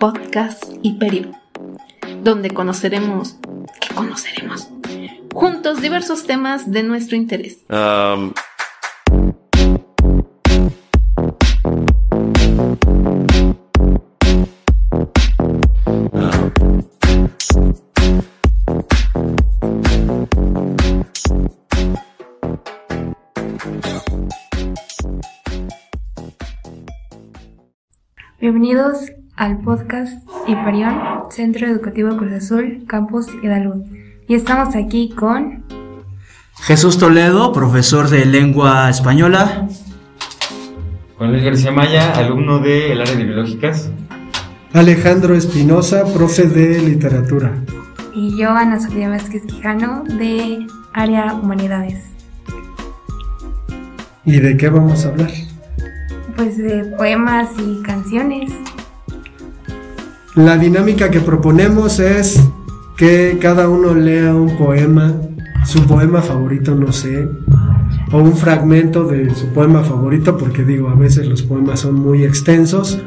podcast y donde conoceremos, ¿qué conoceremos? Juntos diversos temas de nuestro interés. Um, Bienvenidos al podcast Hiperión, Centro Educativo Cruz Azul, Campus Hidalgo. Y estamos aquí con Jesús Toledo, profesor de lengua española. Juan Luis García Maya, alumno del área de biológicas. Alejandro Espinosa, profe de literatura. Y yo, Ana Sofía Vázquez Quijano, de área humanidades. ¿Y de qué vamos a hablar? Pues de poemas y canciones. La dinámica que proponemos es que cada uno lea un poema, su poema favorito, no sé, o un fragmento de su poema favorito, porque digo, a veces los poemas son muy extensos,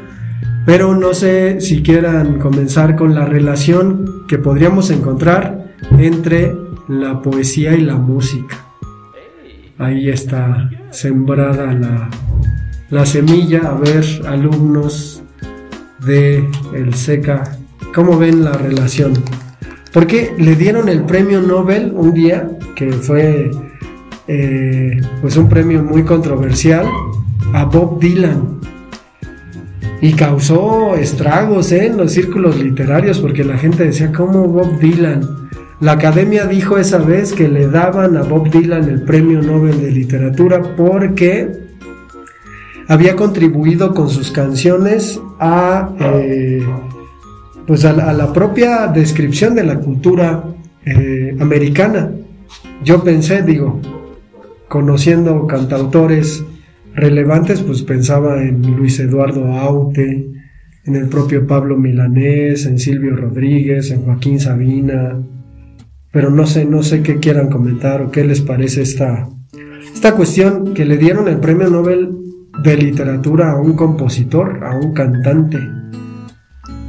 pero no sé si quieran comenzar con la relación que podríamos encontrar entre la poesía y la música. Ahí está sembrada la, la semilla, a ver, alumnos de el SECA, ¿cómo ven la relación? Porque le dieron el premio Nobel un día, que fue eh, pues un premio muy controversial, a Bob Dylan. Y causó estragos ¿eh? en los círculos literarios porque la gente decía, ¿cómo Bob Dylan? La academia dijo esa vez que le daban a Bob Dylan el premio Nobel de Literatura porque había contribuido con sus canciones a, eh, pues a, la propia descripción de la cultura eh, americana. Yo pensé, digo, conociendo cantautores relevantes, pues pensaba en Luis Eduardo Aute, en el propio Pablo Milanés, en Silvio Rodríguez, en Joaquín Sabina, pero no sé, no sé qué quieran comentar o qué les parece esta, esta cuestión que le dieron el premio Nobel de literatura a un compositor, a un cantante.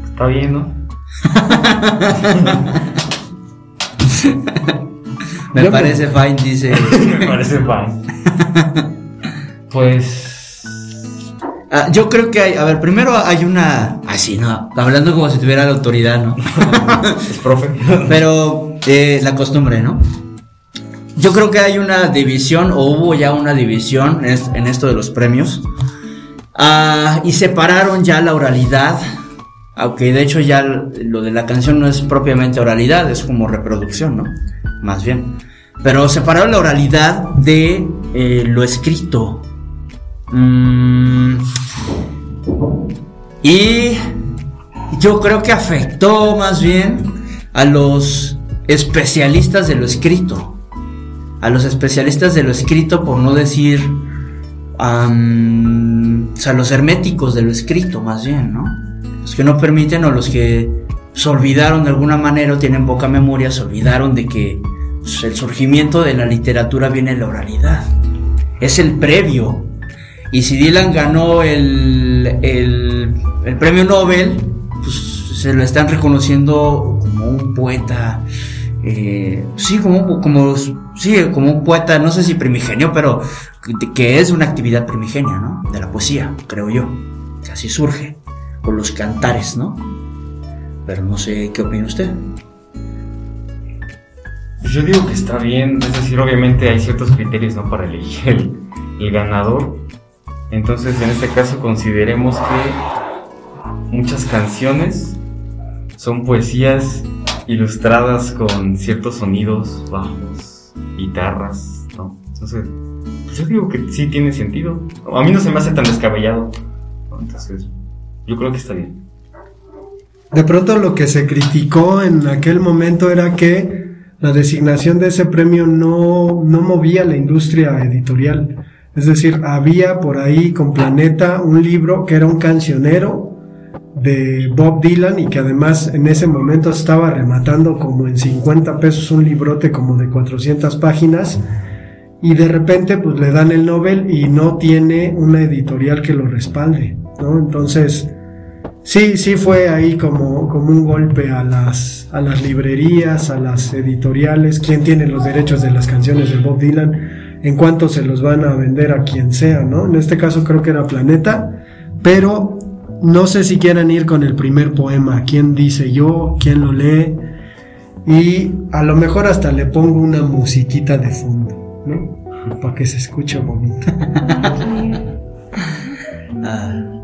Está bien, ¿no? Me parece fine, dice. me parece fine. pues. Ah, yo creo que hay, a ver, primero hay una, así, ¿no? Hablando como si tuviera la autoridad, ¿no? es profe. Pero eh, la costumbre, ¿no? Yo creo que hay una división, o hubo ya una división en esto de los premios. Ah, y separaron ya la oralidad. Aunque de hecho ya lo de la canción no es propiamente oralidad, es como reproducción, ¿no? Más bien. Pero separaron la oralidad de eh, lo escrito. Mm, y yo creo que afectó más bien a los especialistas de lo escrito a los especialistas de lo escrito, por no decir, o sea, los herméticos de lo escrito, más bien, ¿no? Los que no permiten o los que se olvidaron de alguna manera o tienen poca memoria, se olvidaron de que pues, el surgimiento de la literatura viene de la oralidad. Es el previo. Y si Dylan ganó el, el premio Nobel, pues se lo están reconociendo como un poeta eh, sí, como, como, sí, como un poeta, no sé si primigenio, pero que es una actividad primigenia, ¿no? De la poesía, creo yo. Que así surge, con los cantares, ¿no? Pero no sé qué opina usted. Pues yo digo que está bien, es decir, obviamente hay ciertos criterios, ¿no? Para elegir el, el ganador. Entonces, en este caso, consideremos que muchas canciones son poesías ilustradas con ciertos sonidos bajos, guitarras, ¿no? Entonces, pues yo digo que sí tiene sentido. A mí no se me hace tan descabellado. Entonces, yo creo que está bien. de pronto lo que se criticó en aquel momento era que la designación de ese premio no, no movía la industria editorial. Es decir, había por ahí con Planeta un libro que era un cancionero de Bob Dylan y que además en ese momento estaba rematando como en 50 pesos un librote como de 400 páginas y de repente pues le dan el Nobel y no tiene una editorial que lo respalde, ¿no? Entonces, sí, sí fue ahí como, como un golpe a las, a las librerías, a las editoriales, quién tiene los derechos de las canciones de Bob Dylan, en cuánto se los van a vender a quien sea, ¿no? En este caso creo que era Planeta, pero no sé si quieran ir con el primer poema, quién dice yo, quién lo lee, y a lo mejor hasta le pongo una musiquita de fondo, ¿no? Para que se escuche bonito. Ah,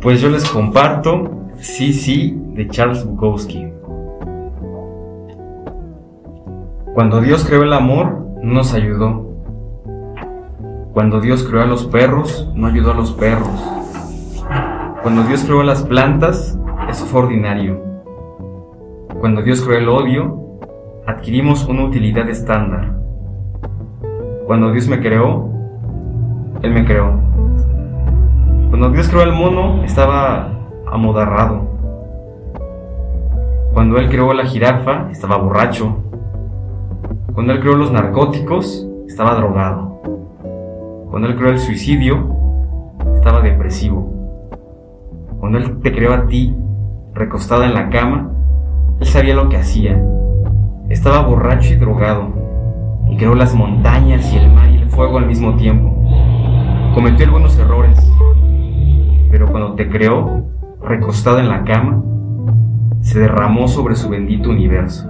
Pues yo les comparto Sí, sí de Charles Bukowski. Cuando Dios creó el amor, no nos ayudó. Cuando Dios creó a los perros, no ayudó a los perros. Cuando Dios creó las plantas, eso fue ordinario. Cuando Dios creó el odio, adquirimos una utilidad estándar. Cuando Dios me creó, Él me creó. Cuando Dios creó al mono, estaba amodarrado. Cuando Él creó la jirafa, estaba borracho. Cuando Él creó los narcóticos, estaba drogado. Cuando Él creó el suicidio, estaba depresivo. Cuando Él te creó a ti, recostada en la cama, Él sabía lo que hacía. Estaba borracho y drogado. Y creó las montañas y el mar y el fuego al mismo tiempo. Cometió algunos errores. Pero cuando te creó, recostada en la cama, se derramó sobre su bendito universo.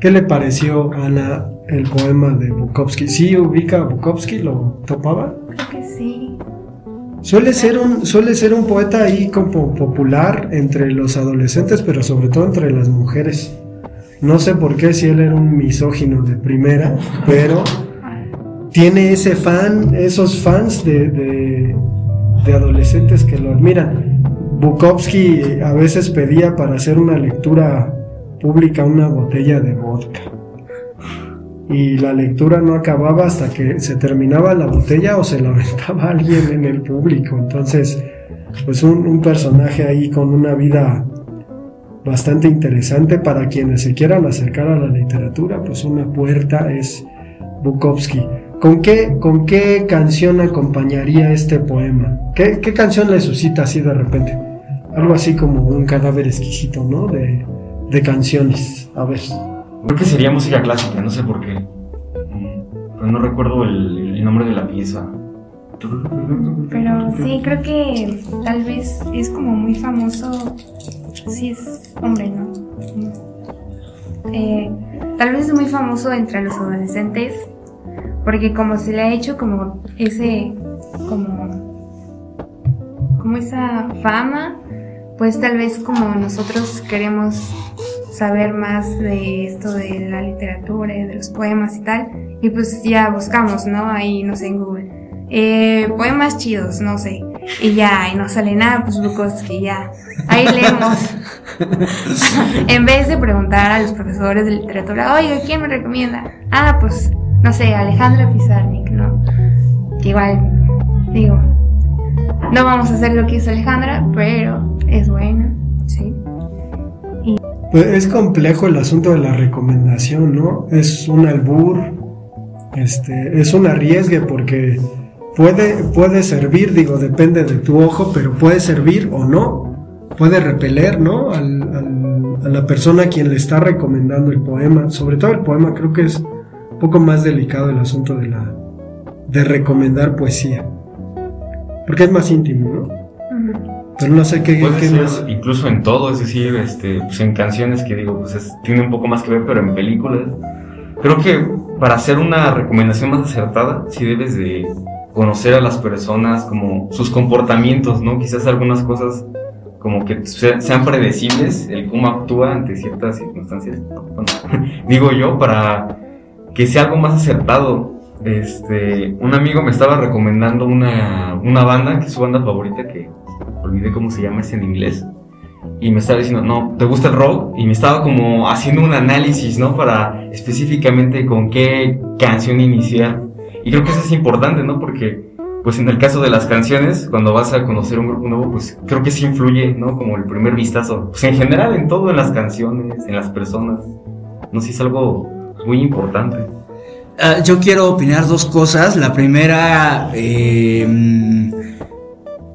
¿Qué le pareció, Ana, el poema de Bukowski? ¿Sí ubica a Bukowski? ¿Lo topaba? Creo que sí. Suele ser un, suele ser un poeta ahí como popular entre los adolescentes, pero sobre todo entre las mujeres. No sé por qué si él era un misógino de primera, pero tiene ese fan, esos fans de, de, de adolescentes que lo admiran. Bukowski a veces pedía para hacer una lectura pública una botella de vodka. Y la lectura no acababa hasta que se terminaba la botella o se la aventaba alguien en el público. Entonces, pues un, personaje ahí con una vida bastante interesante para quienes se quieran acercar a la literatura, pues una puerta es Bukowski. ¿Con qué, con qué canción acompañaría este poema? ¿Qué, canción le suscita así de repente? Algo así como un cadáver exquisito, ¿no? De canciones. A ver. Creo que sería música clásica, no sé por qué. Mm, Pero no recuerdo el, nombre de la pieza. Pero sí, creo que tal vez es como muy famoso. Sí, es hombre, ¿no? Eh, tal vez es muy famoso entre los adolescentes. Porque como se le ha hecho como ese. como. como esa fama. Pues tal vez como nosotros queremos saber más de esto de la literatura, de los poemas y tal. Y pues ya buscamos, ¿no? Ahí, no sé, en Google. Eh, poemas chidos, no sé. Y ya, y no sale nada, pues Bukowski, ya. Ahí leemos. en vez de preguntar a los profesores de literatura, oiga, ¿quién me recomienda? Ah, pues, no sé, Alejandra Pizarnik, ¿no? Que igual, digo, no vamos a hacer lo que hizo Alejandra, pero es buena, sí. Pues es complejo el asunto de la recomendación, ¿no? Es un albur, este, es un arriesgue porque puede, puede servir, digo, depende de tu ojo, pero puede servir o no. Puede repeler, ¿no? Al, a la persona a quien le está recomendando el poema. Sobre todo el poema, creo que es un poco más delicado el asunto de la de recomendar poesía. Porque es más íntimo, ¿no? Pero no sé qué, qué ser más. incluso en todo, es decir, este, pues en canciones que digo, pues es- tiene un poco más que ver, pero en películas. Creo que para hacer una recomendación más acertada, sí debes de conocer a las personas, como sus comportamientos, ¿no? Quizás algunas cosas como que se- sean predecibles, el cómo actúa ante ciertas circunstancias. Bueno, digo yo, para que sea algo más acertado. Este, un amigo me estaba recomendando una, una banda, que es su banda favorita, que olvidé cómo se llama, es en inglés. Y me estaba diciendo, no, ¿te gusta el rock? Y me estaba como haciendo un análisis, ¿no? Para específicamente con qué canción iniciar. Y creo que eso es importante, ¿no? Porque, pues en el caso de las canciones, cuando vas a conocer un grupo nuevo, pues creo que sí influye, ¿no? Como el primer vistazo. Pues en general, en todo, en las canciones, en las personas. No sé, es algo muy importante. Ah, yo quiero opinar dos cosas. La primera, eh,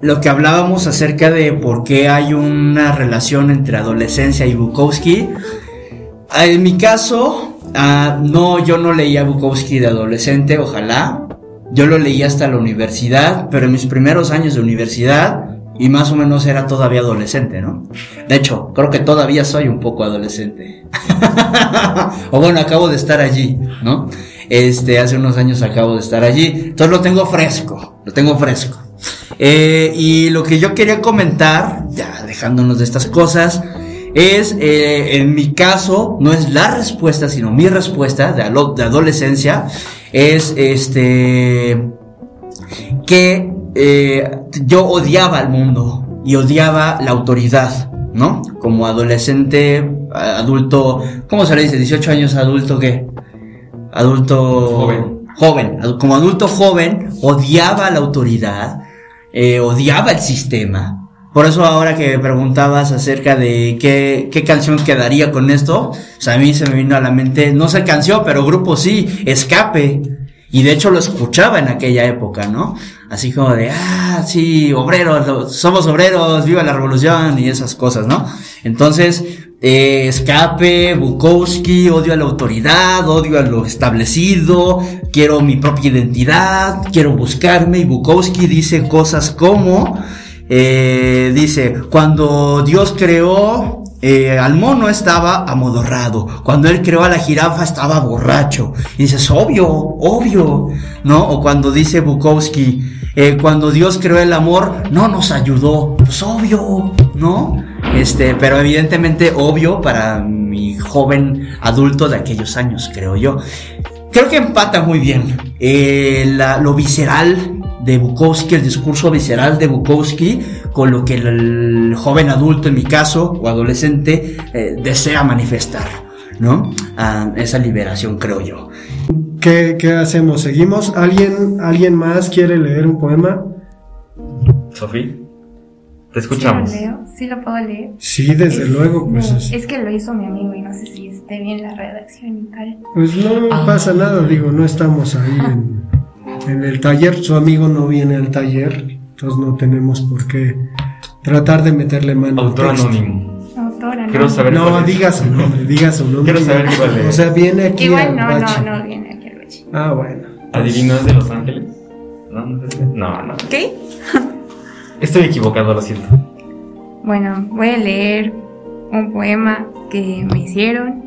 lo que hablábamos acerca de por qué hay una relación entre adolescencia y Bukowski. Ah, En mi caso, ah, no, yo no leía Bukowski de adolescente, ojalá. Yo lo leí hasta la universidad, pero en mis primeros años de universidad, y más o menos era todavía adolescente, ¿no? De hecho, creo que todavía soy un poco adolescente. o bueno, acabo de estar allí, ¿no? Este, hace unos años acabo de estar allí. Entonces lo tengo fresco, lo tengo fresco. Eh, y lo que yo quería comentar, ya dejándonos de estas cosas, es, eh, en mi caso, no es la respuesta, sino mi respuesta de, de adolescencia, es este, que eh, yo odiaba al mundo y odiaba la autoridad, ¿no? Como adolescente, adulto, ¿cómo se le dice? 18 años adulto, ¿qué? Adulto Joven. como adulto joven, odiaba la autoridad, eh, odiaba el sistema. Por eso ahora que me preguntabas acerca de qué, qué canción quedaría con esto, o sea, a mí se me vino a la mente, no sé canción, pero grupo sí, Escape. Y de hecho lo escuchaba en aquella época, ¿no? Así como de, ah, sí, obreros, somos obreros, viva la revolución y esas cosas, ¿no? Entonces, eh, escape, Bukowski, odio a la autoridad, odio a lo establecido, quiero mi propia identidad, quiero buscarme y Bukowski dice cosas como, eh, dice, cuando Dios creó eh, al mono estaba amodorrado, cuando él creó a la jirafa estaba borracho. Y dices, obvio, obvio, ¿no? O cuando dice Bukowski, eh, cuando Dios creó el amor, no nos ayudó, pues obvio, ¿no? Este, pero evidentemente obvio para mi joven adulto de aquellos años, creo yo. Creo que empata muy bien eh, la- lo visceral de Bukowski, el discurso visceral de Bukowski, con lo que el, el joven adulto, en mi caso, o adolescente, eh, desea manifestar, ¿no? Ah, esa liberación, creo yo. ¿Qué, qué hacemos? ¿Seguimos? ¿Alguien, ¿Alguien más quiere leer un poema? Sofía, te escuchamos. ¿Sí lo leo? ¿Sí lo puedo leer? Sí, desde Es- luego, pues, no, es- es que lo hizo mi amigo y no sé si esté bien la redacción y tal. pues no Ah. pasa nada, digo, no estamos ahí en, en el taller, su amigo no viene al taller, entonces no tenemos por qué tratar de meterle mano al Autor texto. anónimo. Autora, ¿no? Quiero saber No, cuál es. diga su nombre, diga su nombre. Quiero saber cuál es. O sea, viene aquí Igual al no, bache. no, no viene aquí el bache. Ah, bueno. ¿Adivino es de Los Ángeles? No, no, no, no. ¿Qué? Estoy equivocado, lo siento. Bueno, voy a leer un poema que me hicieron.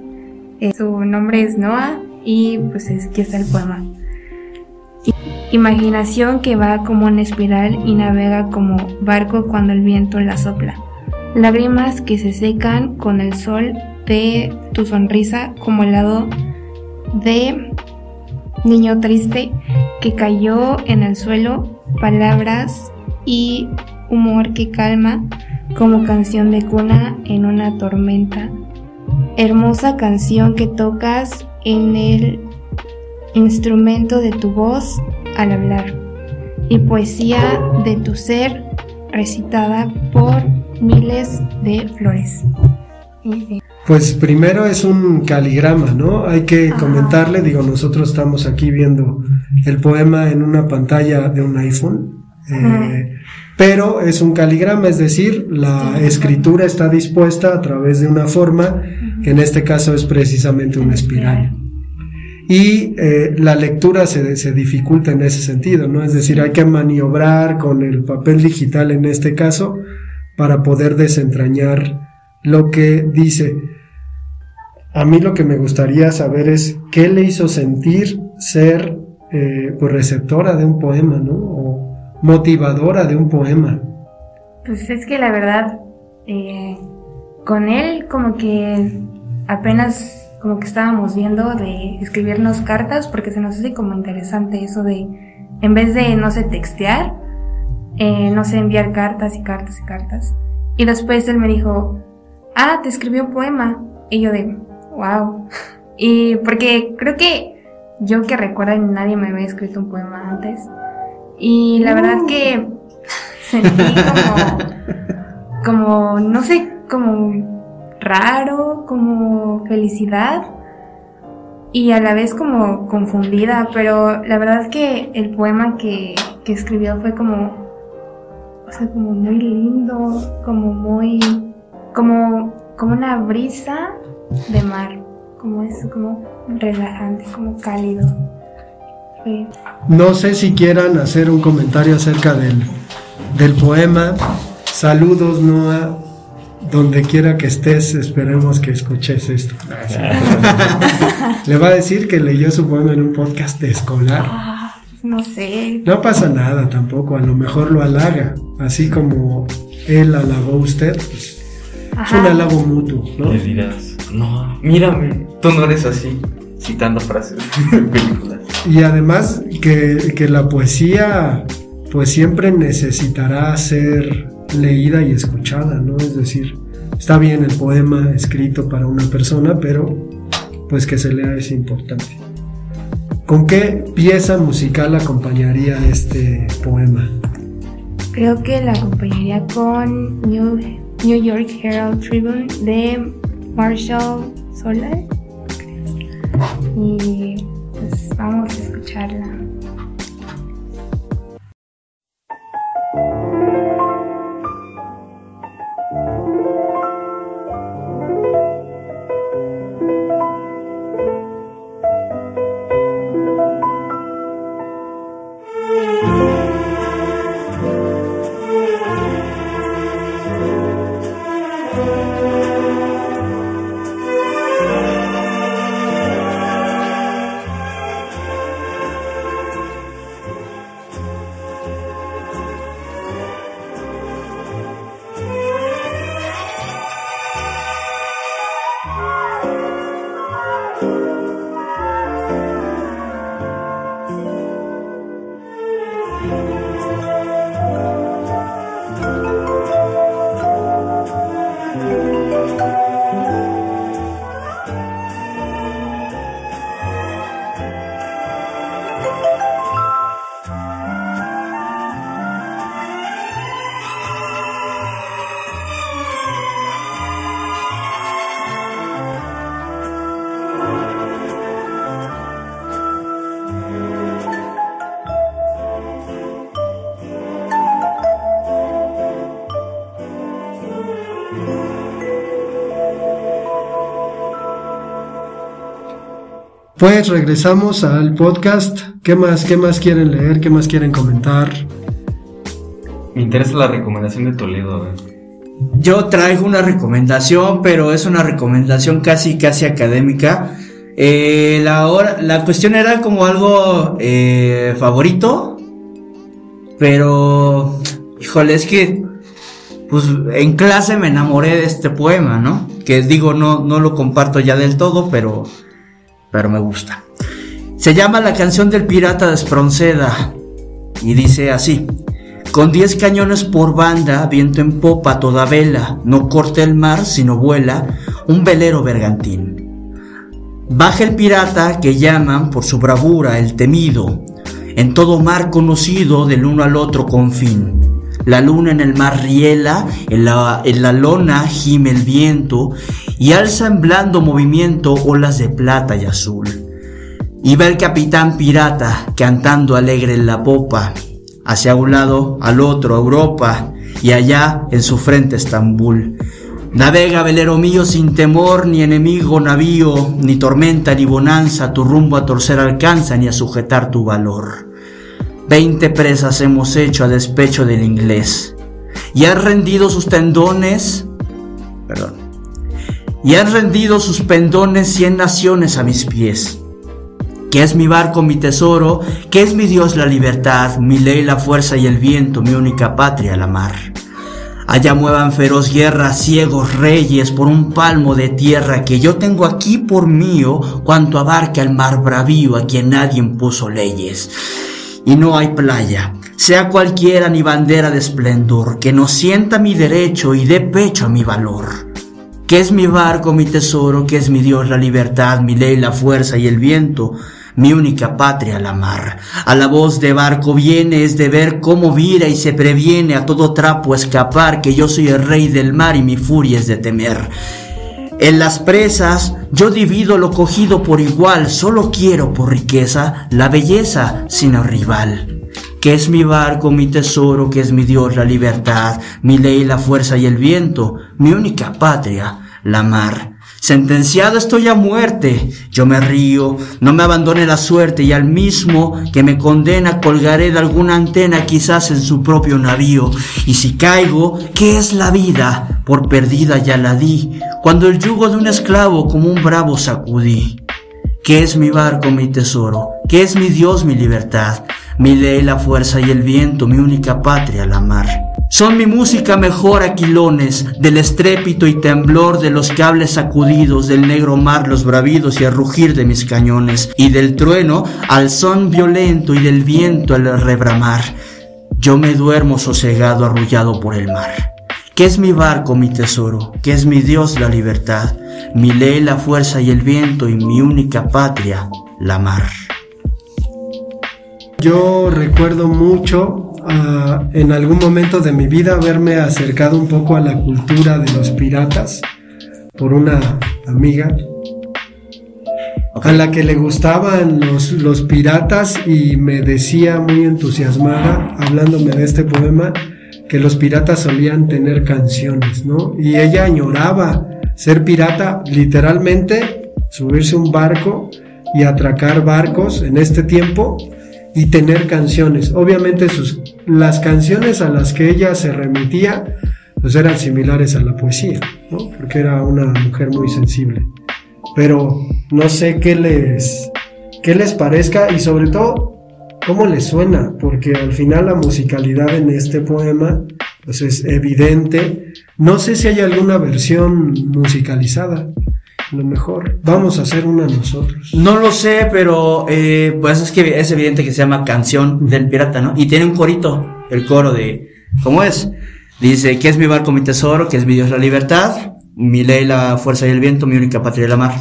Eh, su nombre es Noah y pues es, aquí está el poema. I- Imaginación que va como una espiral y navega como barco cuando el viento la sopla. Lágrimas que se secan con el sol de tu sonrisa como el lado de niño triste que cayó en el suelo. Palabras y humor que calma como canción de cuna en una tormenta. Hermosa canción que tocas en el instrumento de tu voz al hablar. Y poesía de tu ser recitada por miles de flores. Pues primero es un caligrama, ¿no? Hay que Ajá. comentarle, digo, nosotros estamos aquí viendo el poema en una pantalla de un iPhone, eh, pero es un caligrama, es decir, la escritura está dispuesta a través de una forma, que en este caso es precisamente una espiral. Y eh, la lectura se, se dificulta en ese sentido, ¿no? Es decir, hay que maniobrar con el papel digital en este caso para poder desentrañar lo que dice. A mí lo que me gustaría saber es qué le hizo sentir ser eh, pues receptora de un poema, ¿no? O motivadora de un poema. Pues es que la verdad, eh, con él como que apenas como que estábamos viendo de escribirnos cartas porque se nos hace como interesante eso de, en vez de, no sé, textear, eh, no sé, enviar cartas y cartas y cartas. Y después él me dijo, ah, te escribió un poema. Y yo de, wow. Y porque creo que yo que recuerdo nadie me había escrito un poema antes. Y la verdad que sentí como, como, no sé, como raro, como felicidad y a la vez como confundida, pero la verdad que el poema que, que escribió fue como, o sea, como muy lindo, como muy, como, como una brisa de mar, como es como relajante, como cálido. No sé si quieran hacer un comentario acerca del, del poema. Saludos, Noah donde quiera que estés, esperemos que escuches esto. Le va a decir que leyó su poema en un podcast escolar. Ah, no sé. No pasa nada tampoco, a lo mejor lo halaga, así como él halagó a usted. Pues, es un halago mutuo, ¿no? Le dirás, no, mírame, tú no eres así, citando frases de películas. Y además que, que la poesía, pues siempre necesitará ser leída y escuchada, ¿no? Es decir, está bien el poema escrito para una persona, pero pues que se lea es importante. ¿Con qué pieza musical acompañaría este poema? Creo que la acompañaría con New, New York Herald Tribune de Marshall Soler. Y pues vamos a escucharla. Pues regresamos al podcast. ¿Qué más, qué más quieren leer? ¿Qué más quieren comentar? Me interesa la recomendación de Toledo. Yo traigo una recomendación, pero es una recomendación casi, casi académica. Eh, la, hora, la cuestión era como algo eh, favorito, pero, híjole, es que, pues en clase me enamoré de este poema, ¿no? Que digo, no, no lo comparto ya del todo, pero pero me gusta. Se llama La canción del pirata de Espronceda y dice así. Con diez cañones por banda, viento en popa toda vela, no corta el mar sino vuela un velero bergantín. Baja el pirata que llaman por su bravura el temido, en todo mar conocido del uno al otro confín. La luna en el mar riela, en la, en la lona gime el viento y alza en blando movimiento olas de plata y azul. Y ve el capitán pirata cantando alegre en la popa, hacia un lado al otro Europa y allá en su frente Estambul. Navega, velero mío, sin temor, ni enemigo navío, ni tormenta, ni bonanza, tu rumbo a torcer alcanza, ni a sujetar tu valor. Veinte presas hemos hecho a despecho del inglés. Y han rendido sus tendones, perdón, y han rendido sus pendones cien naciones a mis pies. Que es mi barco mi tesoro, que es mi Dios la libertad, mi ley la fuerza y el viento, mi única patria la mar. Allá muevan feroz guerra ciegos reyes por un palmo de tierra que yo tengo aquí por mío, cuanto abarca el mar bravío a quien nadie impuso leyes. Y no hay playa, sea cualquiera ni bandera de esplendor, que no sienta mi derecho y dé pecho a mi valor. Que es mi barco, mi tesoro, que es mi Dios la libertad, mi ley la fuerza y el viento, mi única patria la mar. A la voz de barco viene es de ver cómo vira y se previene a todo trapo escapar, que yo soy el rey del mar y mi furia es de temer. En las presas yo divido lo cogido por igual, solo quiero por riqueza la belleza sin rival. Que es mi barco, mi tesoro, que es mi Dios la libertad, mi ley la fuerza y el viento, mi única patria, la mar. Sentenciado estoy a muerte, yo me río, no me abandone la suerte y al mismo que me condena colgaré de alguna antena quizás en su propio navío. Y si caigo, ¿qué es la vida? Por perdida ya la di, cuando el yugo de un esclavo como un bravo sacudí. ¿Qué es mi barco, mi tesoro? ¿Qué es mi Dios, mi libertad? Mi ley, la fuerza y el viento, mi única patria, la mar. Son mi música mejor aquilones, del estrépito y temblor de los cables sacudidos, del negro mar los bravidos y el rugir de mis cañones, y del trueno al son violento y del viento al rebramar. Yo me duermo sosegado arrullado por el mar. ¿Qué es mi barco, mi tesoro? ¿Qué es mi Dios, la libertad? Mi ley, la fuerza y el viento, y mi única patria, la mar. Yo recuerdo mucho en algún momento de mi vida haberme acercado un poco a la cultura de los piratas por una amiga a la que le gustaban los, los piratas y me decía muy entusiasmada, hablándome de este poema, que los piratas solían tener canciones, ¿no? Y ella añoraba ser pirata, literalmente, subirse un barco y atracar barcos en este tiempo y tener canciones. Obviamente sus, las canciones a las que ella se remitía pues eran similares a la poesía, ¿no? Porque era una mujer muy sensible. Pero no sé qué les, qué les parezca y sobre todo cómo les suena, porque al final la musicalidad en este poema pues es evidente. No sé si hay alguna versión musicalizada lo mejor. Vamos a hacer una nosotros. No lo sé, pero eh, pues es que es evidente que se llama Canción del Pirata, ¿no? Y tiene un corito, el coro de, ¿cómo es? Dice, ¿qué es mi barco, mi tesoro? ¿Qué es mi Dios, la libertad? Mi ley, la fuerza y el viento, mi única patria, la mar.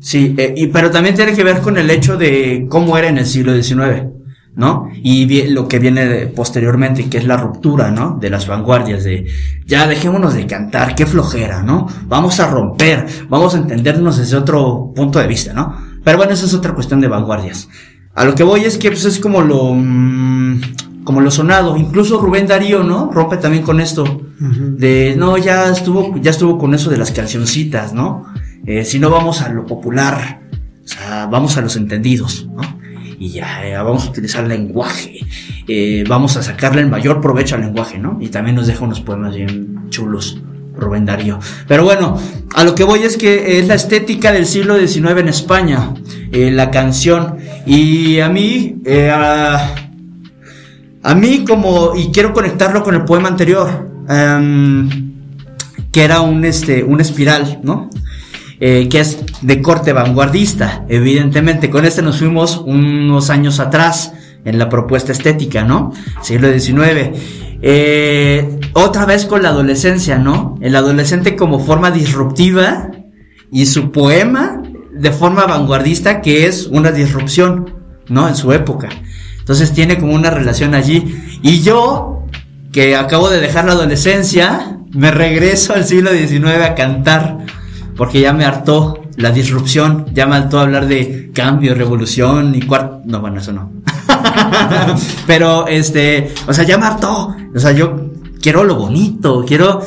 sí, eh, y, pero también tiene que ver con el hecho de cómo era en el siglo XIX. ¿No? Y lo que viene posteriormente, que es la ruptura, ¿no? De las vanguardias, de ya dejémonos de cantar, qué flojera, ¿no? Vamos a romper, vamos a entendernos desde otro punto de vista, ¿no? Pero bueno, esa es otra cuestión de vanguardias. A lo que voy es que pues, es como lo, mm, como lo sonado, incluso Rubén Darío, ¿no? Rompe también con esto, de, no, ya estuvo, ya estuvo con eso de las cancioncitas, ¿no? Eh, si no vamos a lo popular, o sea, vamos a los entendidos, ¿no? Y ya eh, vamos a utilizar lenguaje, eh, vamos a sacarle el mayor provecho al lenguaje, ¿no? Y también nos deja unos poemas bien chulos. Rubén Darío. Pero bueno, a lo que voy es que es la estética del siglo XIX en España, eh, la canción. Y a mí, a, a, mí como, y quiero conectarlo con el poema anterior, em, que era un, este, un espiral, ¿no? Eh, que es de corte vanguardista, evidentemente. Con este nos fuimos unos años atrás en la propuesta estética, ¿no? Siglo XIX. Eh, otra vez con la adolescencia, ¿no? El adolescente como forma disruptiva y su poema de forma vanguardista que es una disrupción, ¿no? En su época. Entonces tiene como una relación allí. Y yo, que acabo de dejar la adolescencia, me regreso al siglo XIX a cantar porque ya me hartó la disrupción, ya me hartó hablar de cambio, revolución y cuarto. No, bueno, eso no. Pero, este, o sea, ya me hartó. O sea, yo quiero lo bonito, quiero.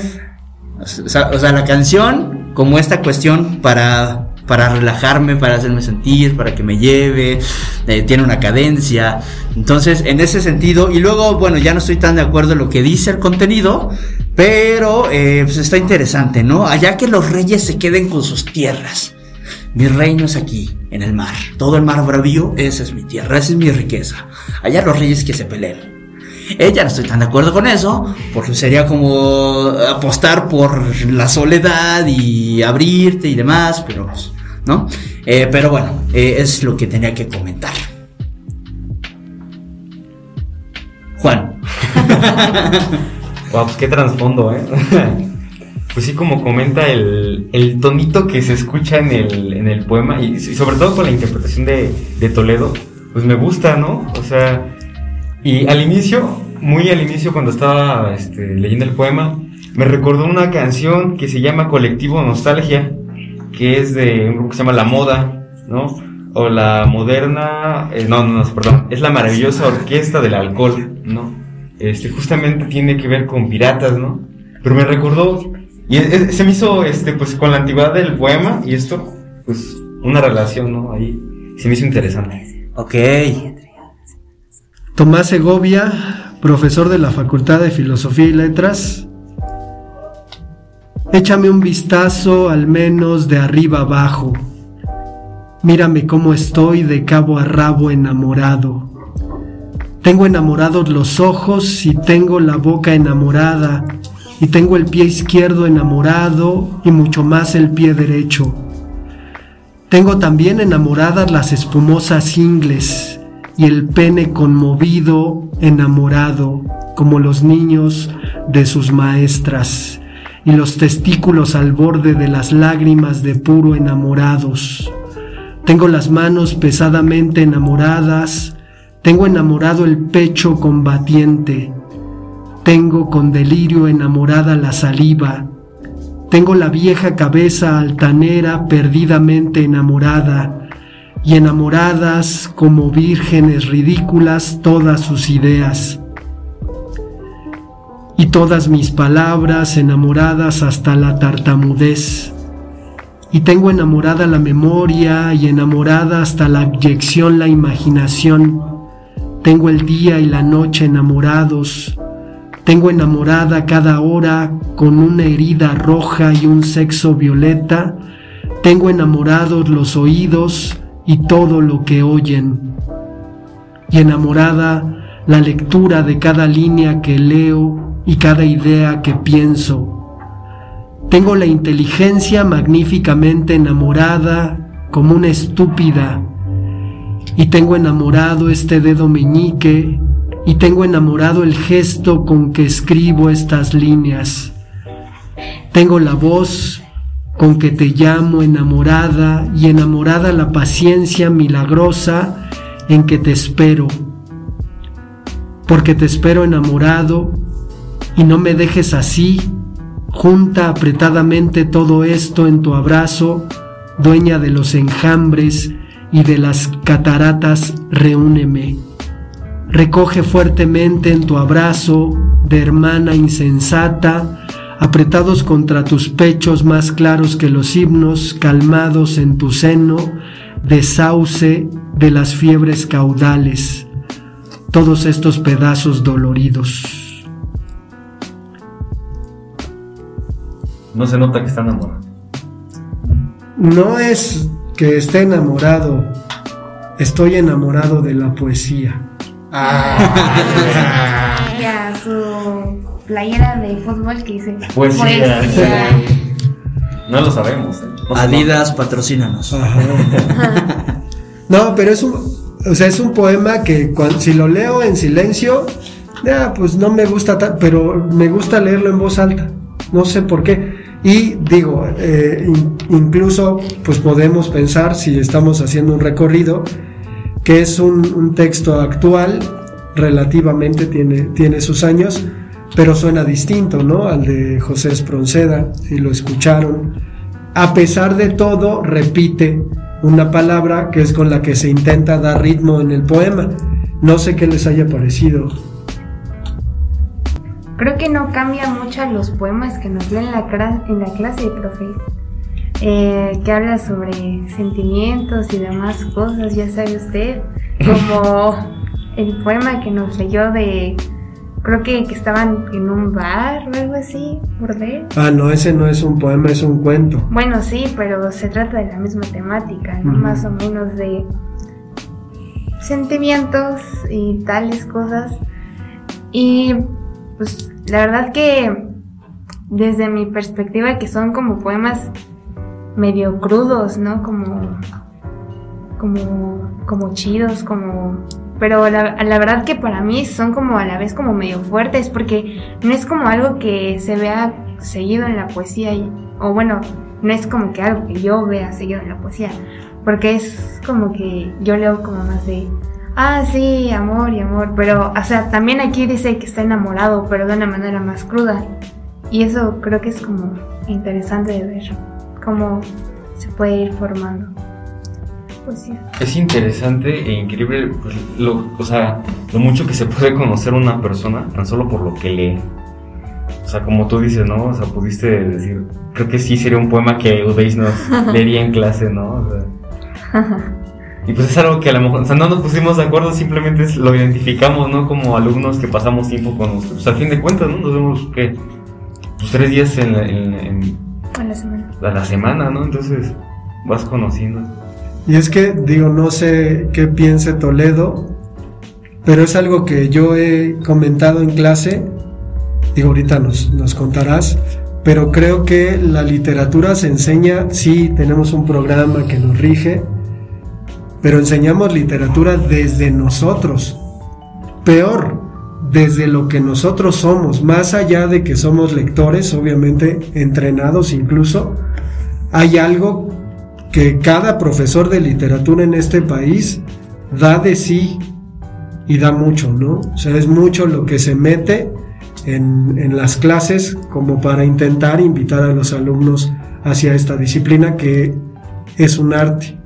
O sea, o sea la canción como esta cuestión para para relajarme, para hacerme sentir, para que me lleve, eh, tiene una cadencia. Entonces, en ese sentido, y luego, bueno, ya no estoy tan de acuerdo en lo que dice el contenido, pero eh, pues está interesante, ¿no? Allá que los reyes se queden con sus tierras. Mi reino es aquí, en el mar. Todo el mar bravío, esa es mi tierra, esa es mi riqueza. Allá los reyes que se peleen. Ella no estoy tan de acuerdo con eso, porque sería como apostar por la soledad y abrirte y demás, pero pues, ¿no? Eh, pero bueno, eh, es lo que tenía que comentar. Juan. Wow, pues qué trasfondo, ¿eh? pues sí, como comenta el, el tonito que se escucha en el, en el poema, y, y sobre todo con la interpretación de, de Toledo, pues me gusta, ¿no? O sea, y al inicio, muy al inicio cuando estaba este, leyendo el poema, me recordó una canción que se llama Colectivo Nostalgia, que es de un grupo que se llama La Moda, ¿no? O la moderna, eh, no, no, no, perdón, es la maravillosa orquesta del alcohol, ¿no? Este, justamente tiene que ver con piratas, ¿no? Pero me recordó, y es- se me hizo, este, pues con la antigüedad del poema y esto, pues una relación, ¿no? Ahí se me hizo interesante. Ok. Tomás Segovia, profesor de la Facultad de Filosofía y Letras. Échame un vistazo al menos de arriba abajo. Mírame cómo estoy de cabo a rabo enamorado. Tengo enamorados los ojos y tengo la boca enamorada y tengo el pie izquierdo enamorado y mucho más el pie derecho. Tengo también enamoradas las espumosas ingles y el pene conmovido, enamorado, como los niños de sus maestras, y los testículos al borde de las lágrimas de puro enamorados. Tengo las manos pesadamente enamoradas, tengo enamorado el pecho combatiente, tengo con delirio enamorada la saliva, tengo la vieja cabeza altanera perdidamente enamorada, y enamoradas como vírgenes ridículas todas sus ideas. Y todas mis palabras enamoradas hasta la tartamudez. Y tengo enamorada la memoria y enamorada hasta la abyección la imaginación. Tengo el día y la noche enamorados. Tengo enamorada cada hora con una herida roja y un sexo violeta. Tengo enamorados los oídos y todo lo que oyen. Y enamorada la lectura de cada línea que leo y cada idea que pienso. Tengo la inteligencia magníficamente enamorada como una estúpida. Y tengo enamorado este dedo meñique y tengo enamorado el gesto con que escribo estas líneas. Tengo la voz con que te llamo enamorada y enamorada la paciencia milagrosa en que te espero. Porque te espero enamorado y no me dejes así, junta apretadamente todo esto en tu abrazo, dueña de los enjambres y de las cataratas, reúneme. Recoge fuertemente en tu abrazo de hermana insensata, apretados contra tus pechos más claros que los himnos, calmados en tu seno, de sauce de las fiebres caudales, todos estos pedazos doloridos. No se nota que está enamorado. No es que esté enamorado, estoy enamorado de la poesía. Ya, su playera de fútbol que dice Poesía. No lo sabemos. ¿eh? No Adidas, patrocínanos. No, pero es un, o sea, es un poema que si lo leo en silencio, ya, pues no me gusta, ta- pero me gusta leerlo en voz alta. No sé por qué. Y digo, eh, in- incluso, pues podemos pensar si estamos haciendo un recorrido, que es un, un texto actual, relativamente tiene, tiene sus años, pero suena distinto, ¿no? Al de José Espronceda, si lo escucharon. A pesar de todo, repite una palabra que es con la que se intenta dar ritmo en el poema. No sé qué les haya parecido. Creo que no cambia mucho a los poemas que nos leen en la, en la clase, profe. Eh, que habla sobre sentimientos y demás cosas, ya sabe usted. Como el poema que nos leyó de. Creo que, que estaban en un bar o algo así, bordel. Ah, no, ese no es un poema, es un cuento. Bueno, sí, pero se trata de la misma temática. Más o menos de sentimientos y tales cosas. Y pues la verdad que desde mi perspectiva que son como poemas medio crudos, ¿no? Como como como chidos, como pero la, verdad que para mí son como a la vez como medio fuertes porque no es como algo que se vea seguido en la poesía o bueno, no es como que algo que yo vea seguido en la poesía, porque es como que yo leo como más de ah, sí, amor y amor, pero o sea, también aquí dice que está enamorado, pero de una manera más cruda. Y eso creo que es como interesante de ver cómo se puede ir formando. Es interesante e increíble, pues, lo, o sea, lo mucho que se puede conocer una persona tan solo por lo que lee. O sea, como tú dices, ¿no? O sea, pudiste decir, creo que sí sería un poema que Udeis nos leería en clase, ¿no? y pues es algo que a lo mejor, o sea, no nos pusimos de acuerdo, simplemente lo identificamos, ¿no? Como alumnos que pasamos tiempo con nosotros. Pues, al fin de cuentas, ¿no? Nos vemos, ¿qué? Pues tres días en la, en, a la semana. A la semana, ¿no? Entonces vas conociendo. Y es que, digo, no sé qué piense Toledo, pero es algo que yo he comentado en clase, digo, ahorita nos, nos contarás, pero creo que la literatura se enseña, sí, tenemos un programa que nos rige, pero enseñamos literatura desde nosotros. Peor, desde lo que nosotros somos, más allá de que somos lectores, obviamente entrenados incluso, hay algo que cada profesor de literatura en este país da de sí y da mucho, ¿no? O sea, es mucho lo que se mete en, en, las clases como para intentar invitar a los alumnos hacia esta disciplina que es un arte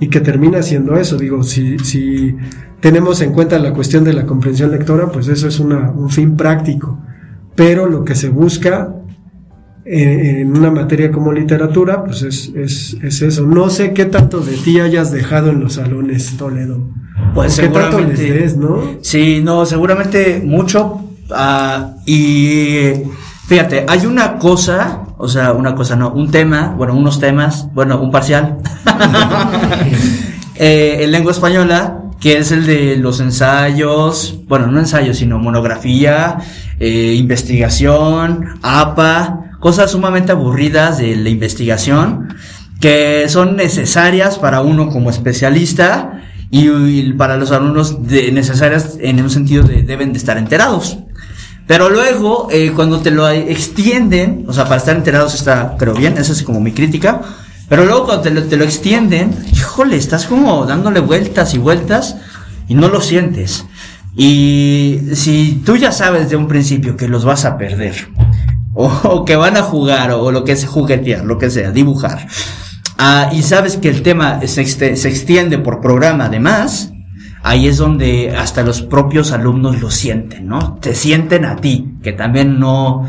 y que termina siendo eso. Digo, si, si tenemos en cuenta la cuestión de la comprensión lectora, pues eso es una, un fin práctico. Pero lo que se busca en, una materia como literatura, pues es, es, es, eso. No sé qué tanto de ti hayas dejado en los salones, Toledo. Pues ¿Qué tanto les des, no? Sí, no, seguramente mucho. Uh, y fíjate, hay una cosa, o sea, una cosa no, un tema, bueno, unos temas, bueno, un parcial, eh, en lengua española, que es el de los ensayos, bueno, no ensayos, sino monografía, eh, investigación, APA, cosas sumamente aburridas de la investigación que son necesarias para uno como especialista y, para los alumnos necesarias en un sentido de deben de estar enterados. Pero luego, eh, cuando te lo extienden, o sea, para estar enterados está, creo bien, esa es como mi crítica, pero luego cuando te lo, te lo extienden, híjole, estás como dándole vueltas y vueltas y no lo sientes. Y si tú ya sabes de un principio que los vas a perder, o, que van a jugar, o, lo que es juguetear, lo que sea, dibujar, ah, y sabes que el tema se, extiende por programa además, ahí es donde hasta los propios alumnos lo sienten, ¿no? Te sienten a ti, que también no,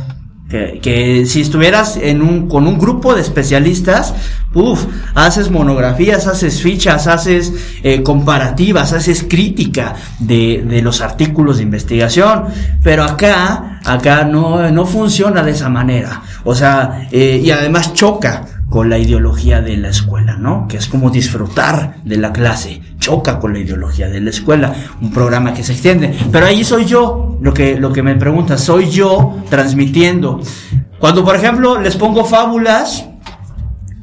que, si estuvieras en un, con un grupo de especialistas, uff, haces monografías, haces fichas, haces eh, comparativas, haces crítica de, de, los artículos de investigación, pero acá, acá no, no funciona de esa manera. O sea, eh, y además choca con la ideología de la escuela, ¿no? Que es como disfrutar de la clase, choca con la ideología de la escuela, un programa que se extiende. Pero ahí soy yo, lo que, lo que me pregunta, soy yo transmitiendo. Cuando, por ejemplo, les pongo fábulas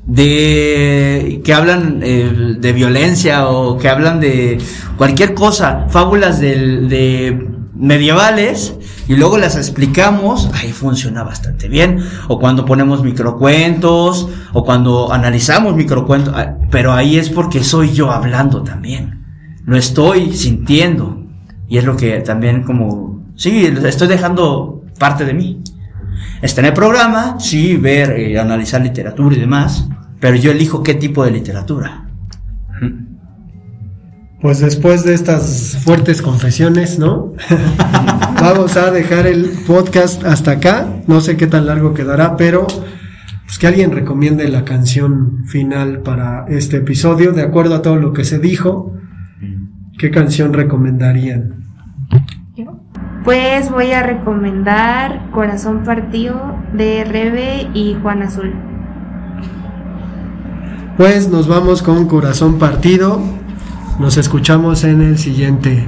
de que hablan eh, de violencia o que hablan de cualquier cosa, fábulas de medievales, y luego las explicamos, ahí funciona bastante bien. O cuando ponemos microcuentos, o cuando analizamos microcuentos, ah, pero ahí es porque soy yo hablando también. Lo estoy sintiendo. Y es lo que también como, sí, estoy dejando parte de mí. Está en el programa, sí, ver, eh, analizar literatura y demás, pero yo elijo qué tipo de literatura. Pues después de estas fuertes confesiones, ¿no? Vamos a dejar el podcast hasta acá. No sé qué tan largo quedará, pero pues que alguien recomiende la canción final para este episodio, de acuerdo a todo lo que se dijo. ¿Qué canción recomendarían? Pues voy a recomendar Corazón Partido de Rebe y Juan Azul. Pues nos vamos con Corazón Partido nos escuchamos en el siguiente.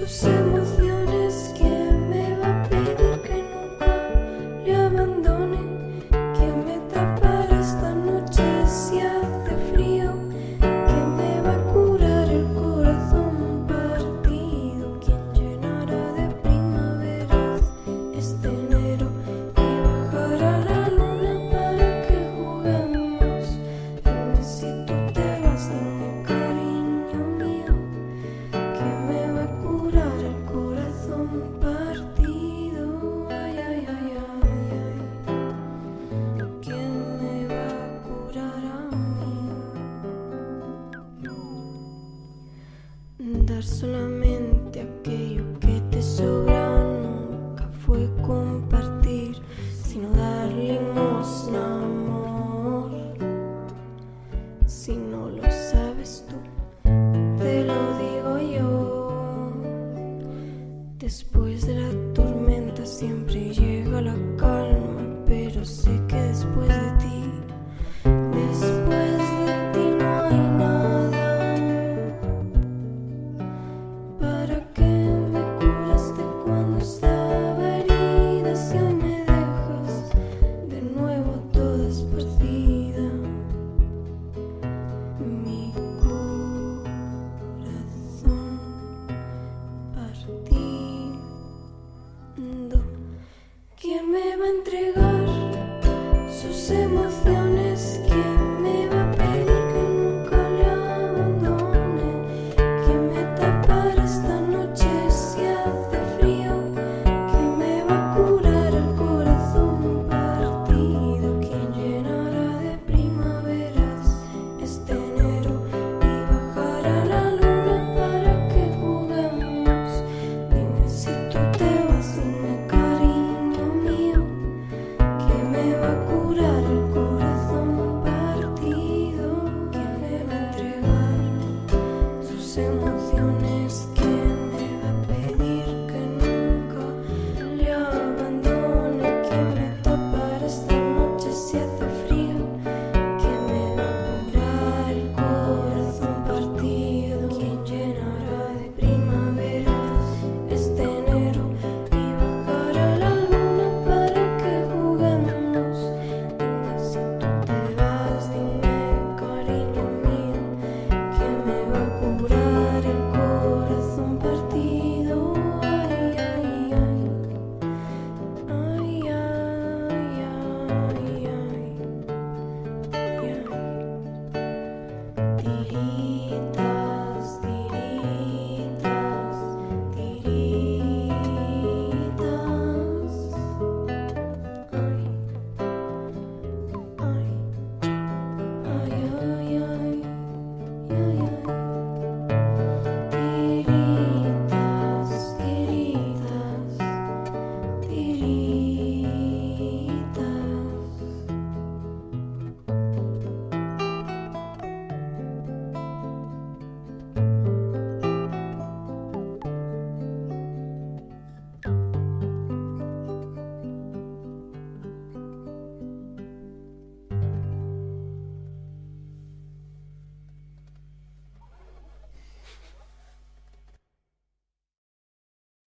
Sus emociones?